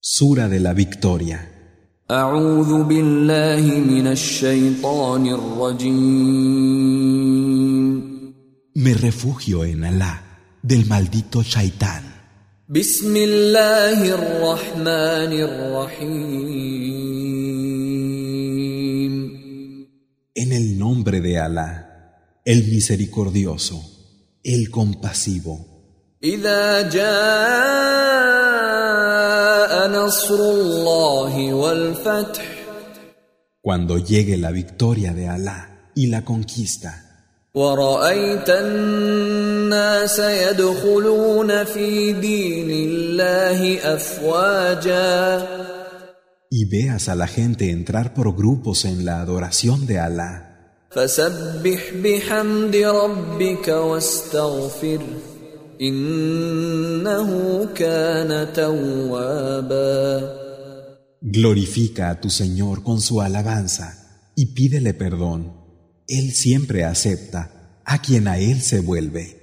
Sura de la Victoria. أعوذ بالله من الشيطان الرجيم Me refugio en Alá del maldito Shaitán. بسم الله الرحمن الرحيم En el nombre de Alá, el misericordioso, el compasivo. إذا جاء نصر الله والفتح Cuando llegue la victoria de Alá y la conquista, ورأيت الناس يدخلون في دين الله أفواجا y veas a la gente entrar por grupos en la adoración de Alá, فسبح بحمد ربك واستغفر إنه كان توابا glorifica a tu Señor con su alabanza y pídele perdón. Él siempre acepta a quien a Él se vuelve.